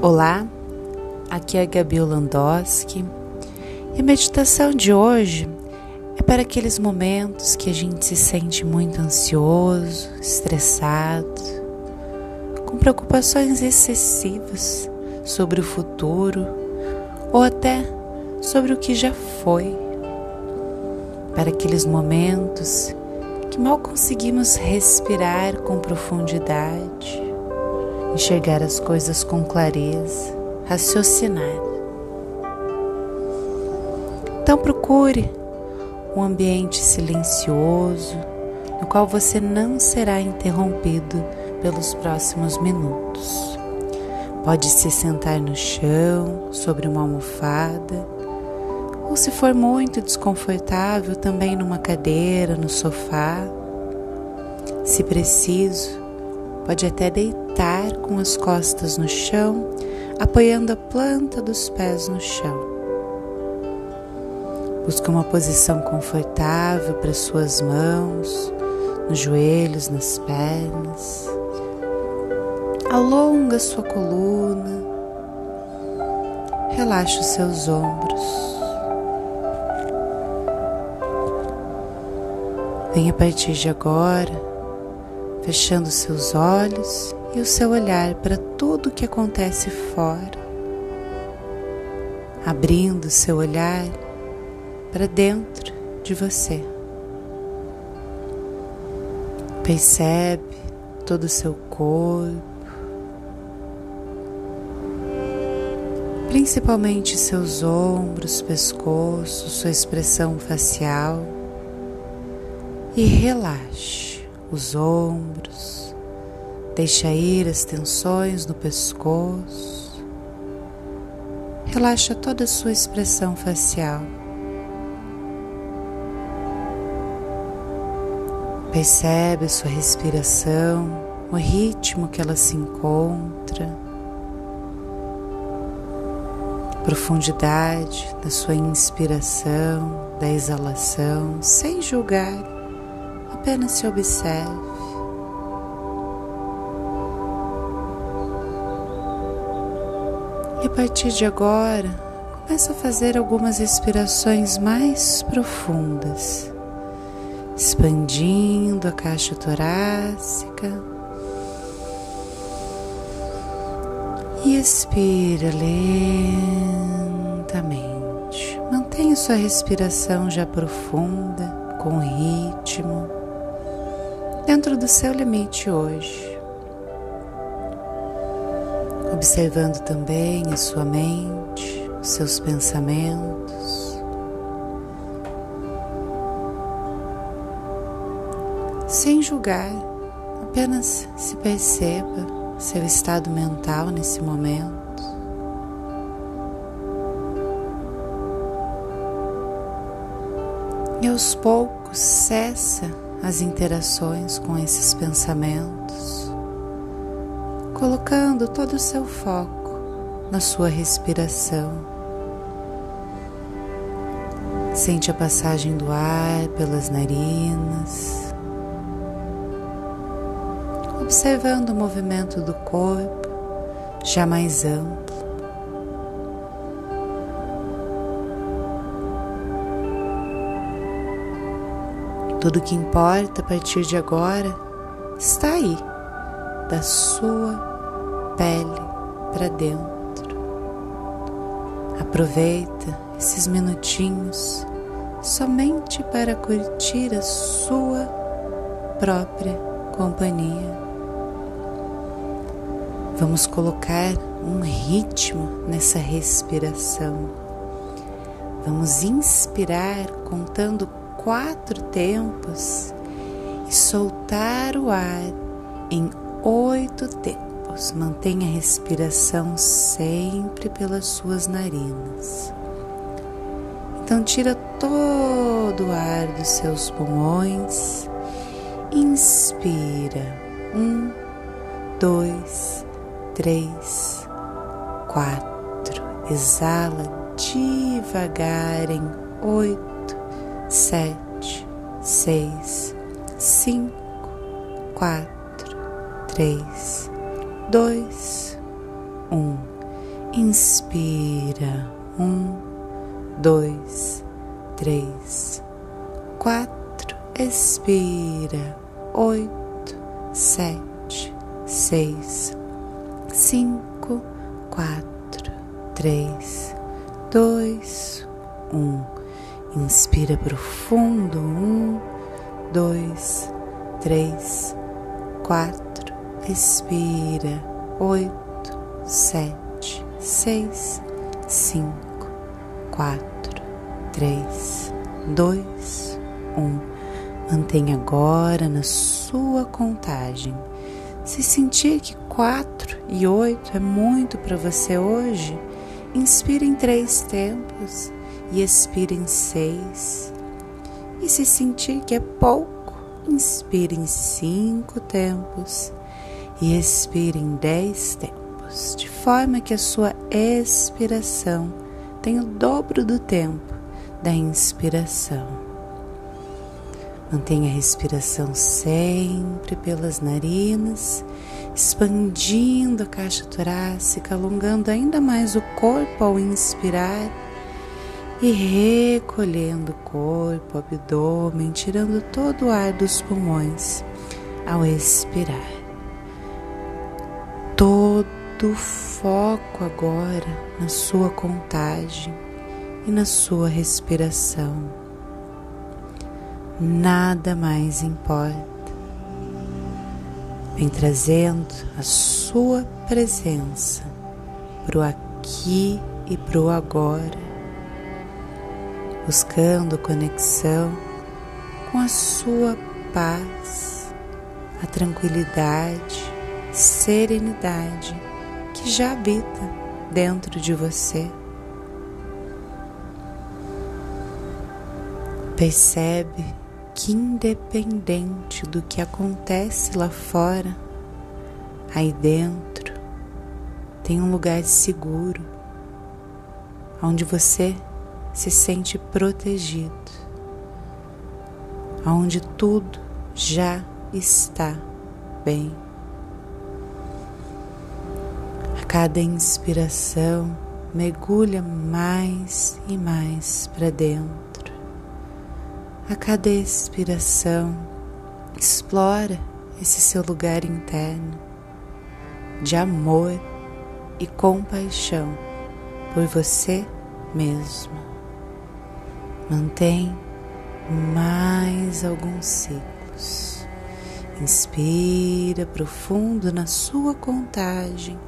Olá, aqui é Gabi Landowski e a meditação de hoje é para aqueles momentos que a gente se sente muito ansioso, estressado, com preocupações excessivas sobre o futuro ou até sobre o que já foi. Para aqueles momentos que mal conseguimos respirar com profundidade enxergar as coisas com clareza, raciocinar. Então procure um ambiente silencioso no qual você não será interrompido pelos próximos minutos. Pode se sentar no chão, sobre uma almofada, ou se for muito desconfortável, também numa cadeira, no sofá. Se preciso, pode até deitar com as costas no chão, apoiando a planta dos pés no chão. Busque uma posição confortável para suas mãos, nos joelhos, nas pernas. Alonga sua coluna. Relaxe os seus ombros. Venha a partir de agora, fechando seus olhos e o seu olhar para tudo o que acontece fora, abrindo seu olhar para dentro de você. Percebe todo o seu corpo, principalmente seus ombros, pescoço, sua expressão facial. E relaxe os ombros, Deixa ir as tensões no pescoço. Relaxa toda a sua expressão facial. Percebe a sua respiração, o ritmo que ela se encontra, profundidade da sua inspiração, da exalação, sem julgar, apenas se observe. E a partir de agora, começa a fazer algumas respirações mais profundas, expandindo a caixa torácica. E expira lentamente. Mantenha sua respiração já profunda, com ritmo, dentro do seu limite hoje observando também a sua mente, os seus pensamentos. Sem julgar, apenas se perceba seu estado mental nesse momento. E aos poucos cessa as interações com esses pensamentos colocando todo o seu foco na sua respiração. Sente a passagem do ar pelas narinas, observando o movimento do corpo já mais amplo. Tudo que importa a partir de agora está aí, da sua pele para dentro. Aproveita esses minutinhos somente para curtir a sua própria companhia. Vamos colocar um ritmo nessa respiração. Vamos inspirar contando quatro tempos e soltar o ar em oito tempos mantenha a respiração sempre pelas suas narinas. Então, tira todo o ar dos seus pulmões. Inspira. Um, dois, três, quatro. Exala devagar em oito, sete, seis, cinco, quatro, três dois, um. Inspira. Um, dois, três, quatro. Expira. Oito, sete, seis, cinco, quatro, três, dois, um. Inspira profundo. Um, dois, três, quatro. Expira. Oito, sete, seis, cinco, quatro, três, dois, um. Mantenha agora na sua contagem. Se sentir que quatro e oito é muito para você hoje, inspire em três tempos e expire em seis. E se sentir que é pouco, inspire em cinco tempos e expire em dez tempos, de forma que a sua expiração tenha o dobro do tempo da inspiração. Mantenha a respiração sempre pelas narinas, expandindo a caixa torácica, alongando ainda mais o corpo ao inspirar e recolhendo o corpo, abdômen, tirando todo o ar dos pulmões ao expirar. Todo foco agora na sua contagem e na sua respiração. Nada mais importa. Vem trazendo a sua presença para o aqui e para o agora buscando conexão com a sua paz, a tranquilidade, serenidade que já habita dentro de você. Percebe que, independente do que acontece lá fora, aí dentro tem um lugar seguro onde você se sente protegido, onde tudo já está bem. A cada inspiração, mergulha mais e mais para dentro. A cada expiração, explora esse seu lugar interno de amor e compaixão por você mesmo. Mantém mais alguns ciclos. Inspira profundo na sua contagem.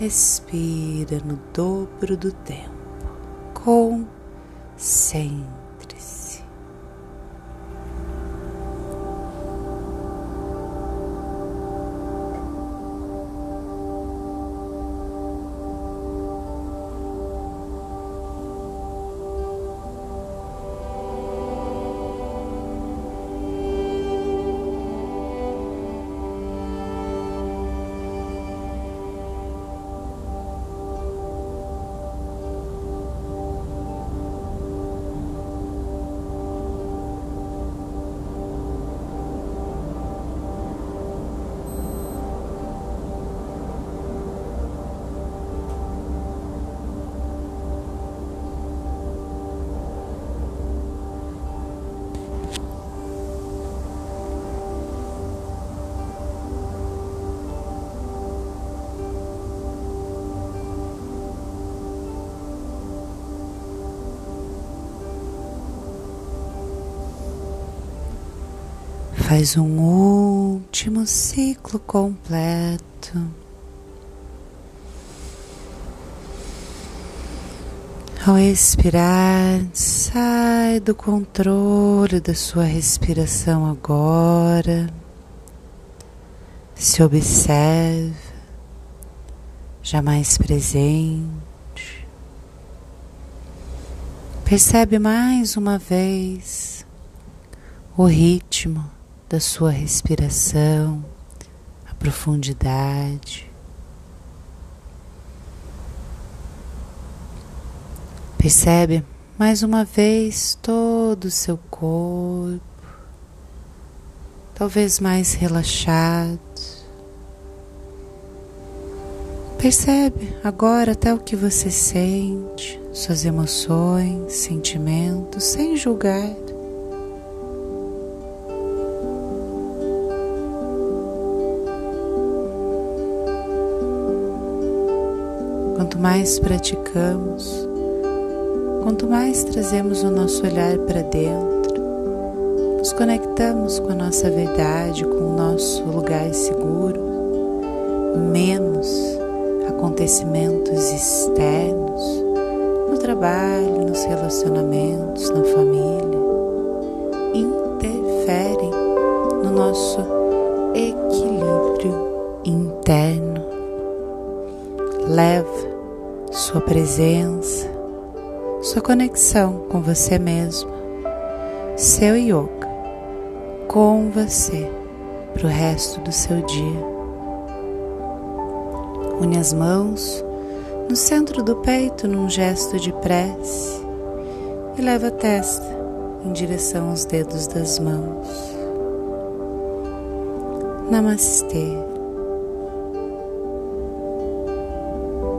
Expira no dobro do tempo. Concentre. Faz um último ciclo completo. Ao expirar, sai do controle da sua respiração agora. Se observe, jamais presente. Percebe mais uma vez o ritmo da sua respiração, a profundidade. Percebe mais uma vez todo o seu corpo, talvez mais relaxado. Percebe agora até o que você sente, suas emoções, sentimentos, sem julgar. Quanto mais praticamos, quanto mais trazemos o nosso olhar para dentro, nos conectamos com a nossa verdade, com o nosso lugar seguro, menos acontecimentos externos no trabalho, nos relacionamentos, na família interferem no nosso equilíbrio interno. Leva sua presença, sua conexão com você mesmo, seu yoga com você para o resto do seu dia. Une as mãos no centro do peito num gesto de prece e leva a testa em direção aos dedos das mãos. Namastê.